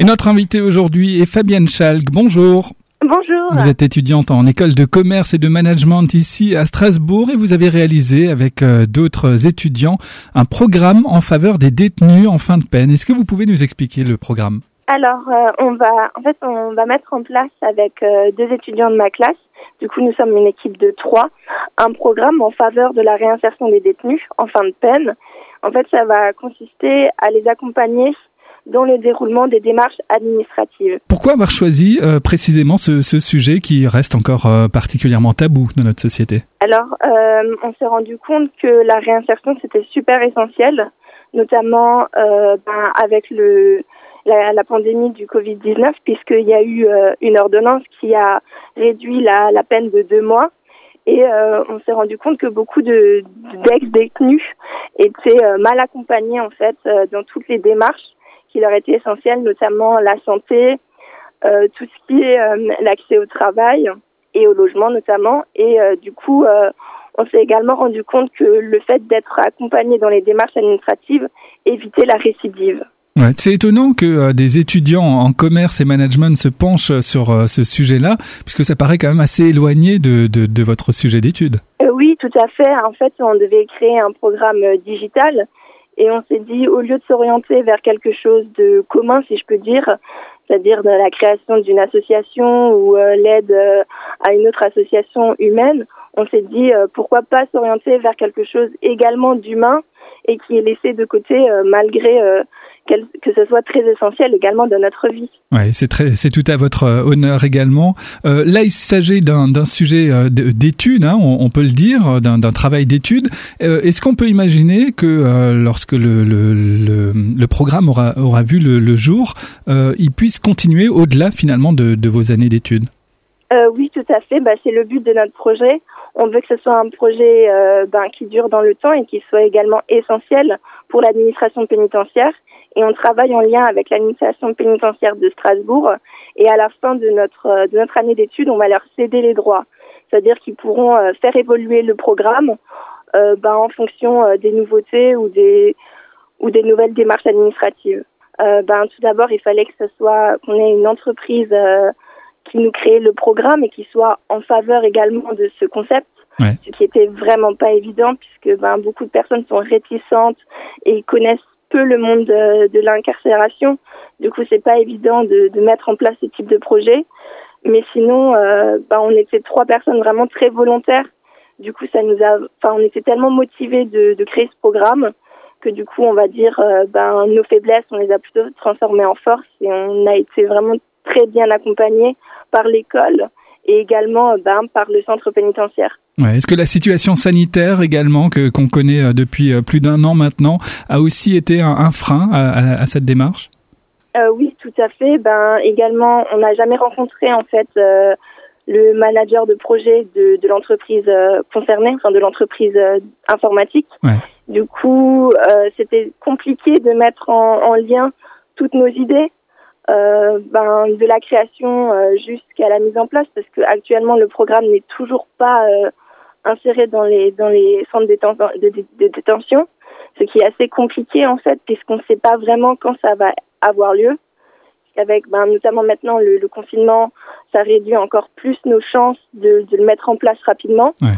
Et notre invitée aujourd'hui est Fabienne Schalk. Bonjour. Bonjour. Vous êtes étudiante en école de commerce et de management ici à Strasbourg et vous avez réalisé avec euh, d'autres étudiants un programme en faveur des détenus en fin de peine. Est-ce que vous pouvez nous expliquer le programme? Alors, euh, on va, en fait, on va mettre en place avec euh, deux étudiants de ma classe. Du coup, nous sommes une équipe de trois. Un programme en faveur de la réinsertion des détenus en fin de peine. En fait, ça va consister à les accompagner dans le déroulement des démarches administratives. Pourquoi avoir choisi euh, précisément ce, ce, sujet qui reste encore euh, particulièrement tabou dans notre société? Alors, euh, on s'est rendu compte que la réinsertion, c'était super essentiel, notamment ben, avec le, la, la, pandémie du Covid-19, puisqu'il y a eu une ordonnance qui a réduit la, la peine de deux mois. Et euh, on s'est rendu compte que beaucoup de d'ex-détenus étaient mal accompagnés en fait dans toutes les démarches qui leur était essentiel, notamment la santé, euh, tout ce qui est euh, l'accès au travail et au logement notamment. Et euh, du coup, on s'est également rendu compte que le fait d'être accompagné dans les démarches administratives évitait la récidive. Ouais, c'est étonnant que des étudiants en commerce et management se penchent sur ce sujet-là, puisque ça paraît quand même assez éloigné de, de, de votre sujet d'étude. Oui, tout à fait. En fait, on devait créer un programme digital et on s'est dit, au lieu de s'orienter vers quelque chose de commun, si je peux dire, c'est-à-dire la création d'une association ou euh, l'aide euh, à une autre association humaine, on s'est dit, euh, pourquoi pas s'orienter vers quelque chose également d'humain et qui est laissé de côté malgré que ce soit très essentiel également dans notre vie. Ouais, c'est très, c'est tout à votre honneur également. Euh, là, il s'agit d'un, sujet d'étude, hein, on, on, peut le dire, d'un, travail d'étude. Euh, est-ce qu'on peut imaginer que euh, lorsque le, le, le, le, programme aura, aura vu le, le jour, euh, il puisse continuer au-delà finalement de, de vos années d'études? Oui, tout à fait. Bah, c'est le but de notre projet. On veut que ce soit un projet ben, qui dure dans le temps et qui soit également essentiel pour l'administration pénitentiaire et on travaille en lien avec l'administration pénitentiaire de Strasbourg. Et à la fin de notre, de notre année d'études, on va leur céder les droits. C'est-à-dire qu'ils pourront faire évoluer le programme euh, ben, en fonction euh, des nouveautés ou des, ou des nouvelles démarches administratives. Euh, ben, tout d'abord, il fallait que ce soit qu'on ait une entreprise qui nous crée le programme et qui soit en faveur également de ce concept. Ouais. Ce qui était vraiment pas évident puisque ben, beaucoup de personnes sont réticentes et connaissent peu le monde de, de l'incarcération. Du coup, c'est pas évident de, de, mettre en place ce type de projet. Mais sinon, euh, ben, on était trois personnes vraiment très volontaires. Du coup, ça nous a, enfin, on était tellement motivés de, de créer ce programme que du coup, on va dire, ben, nos faiblesses, on les a plutôt transformées en force et on a été vraiment très bien accompagnés par l'école et également ben, par le centre pénitentiaire. Ouais. Est-ce que la situation sanitaire également que qu'on connaît depuis plus d'un an maintenant a aussi été un, un frein à, à, à, cette démarche? Euh, Oui, tout à fait. Ben également, on n'a jamais rencontré en fait euh, le manager de projet de, de l'entreprise euh, concernée, enfin de l'entreprise euh, informatique. Ouais. Du coup, euh, c'était compliqué de mettre en, en, lien toutes nos idées. ben, de la création jusqu'à la mise en place parce que actuellement le programme n'est toujours pas insérés dans les dans les centres de, de, de, de, détention, ce qui est assez compliqué en fait puisqu'on ne sait pas vraiment quand ça va avoir lieu. Avec ben, notamment maintenant le, le, confinement, ça réduit encore plus nos chances de, de le mettre en place rapidement. Ouais.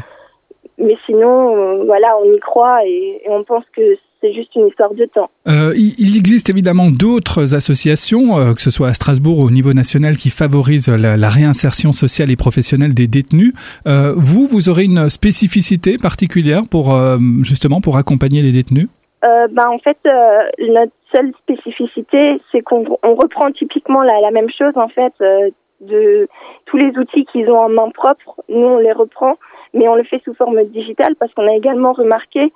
Mais sinon, euh, voilà, on y croit et, et on pense que c'est juste une histoire de temps. Euh, il existe évidemment d'autres associations, euh, que ce soit à Strasbourg ou au niveau national, qui favorisent la, la réinsertion sociale et professionnelle des détenus. Euh, vous, vous aurez une spécificité particulière pour justement pour accompagner les détenus? Ben, En fait, notre seule spécificité, c'est qu'on reprend typiquement la, la, même chose en fait de tous les outils qu'ils ont en main propre. Nous, on les reprend, mais on le fait sous forme digitale parce qu'on a également remarqué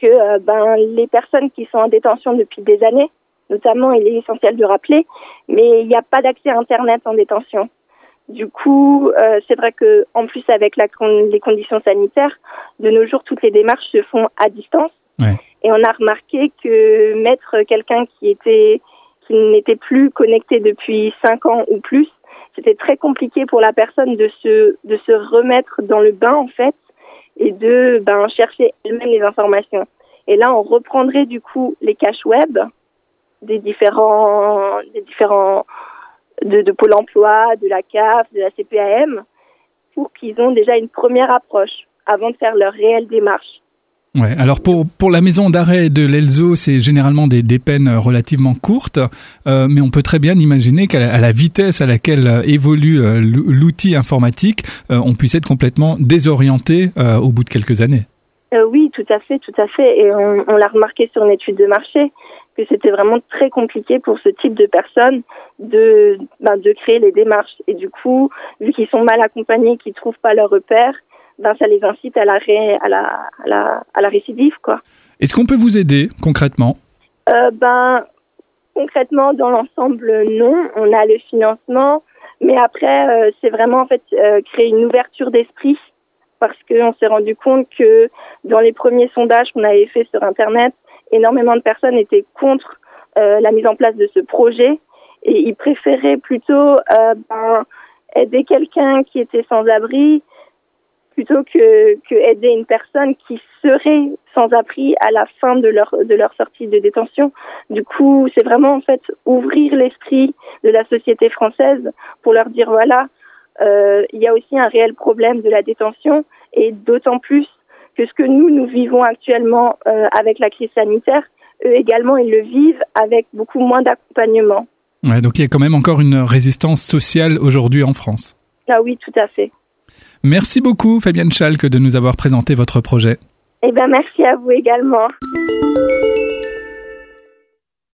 que euh, ben, les personnes qui sont en détention depuis des années, notamment, il est essentiel de rappeler, mais il n'y a pas d'accès à Internet en détention. Du coup, euh, c'est vrai que en plus avec la, les conditions sanitaires, de nos jours, toutes les démarches se font à distance. Ouais. Et on a remarqué que mettre quelqu'un qui était qui n'était plus connecté depuis cinq ans ou plus, c'était très compliqué pour la personne de se de se remettre dans le bain en fait et de ben, chercher elle-même les informations. Et là, on reprendrait du coup les caches web des différents, des différents de, de Pôle emploi, de la CAF, de la CPAM, pour qu'ils ont déjà une première approche avant de faire leur réelle démarche. Alors pour, pour la maison d'arrêt de l'Elzo, c'est généralement des, des peines relativement courtes, euh, mais on peut très bien imaginer qu'à la, vitesse à laquelle euh, évolue euh, l'outil informatique, on puisse être complètement désorienté au bout de quelques années. oui, tout à fait, tout à fait. Et on, l'a remarqué sur une étude de marché que c'était vraiment très compliqué pour ce type de personnes de, ben, de créer les démarches. Et du coup, vu qu'ils sont mal accompagnés, qu'ils trouvent pas leur repère, ben, ça les incite à la, à la, à la, à la récidive. quoi. Est-ce qu'on peut vous aider concrètement? Euh, ben, Concrètement, dans l'ensemble, non. On a le financement, mais après, euh, c'est vraiment en fait euh, créer une ouverture d'esprit parce qu'on s'est rendu compte que dans les premiers sondages qu'on avait fait sur Internet, énormément de personnes étaient contre la mise en place de ce projet et ils préféraient plutôt ben, aider quelqu'un qui était sans abri plutôt que, que aider une personne qui serait sans abri à la fin de leur de leur sortie de détention. Du coup, c'est vraiment en fait ouvrir l'esprit de la société française pour leur dire voilà, euh, il y a aussi un réel problème de la détention et d'autant plus que ce que nous nous vivons actuellement euh, avec la crise sanitaire, eux également ils le vivent avec beaucoup moins d'accompagnement. Ouais, donc il y a quand même encore une résistance sociale aujourd'hui en France. Ah oui, tout à fait. Merci beaucoup, Fabienne Schalk, de nous avoir présenté votre projet. Eh bien, merci à vous également.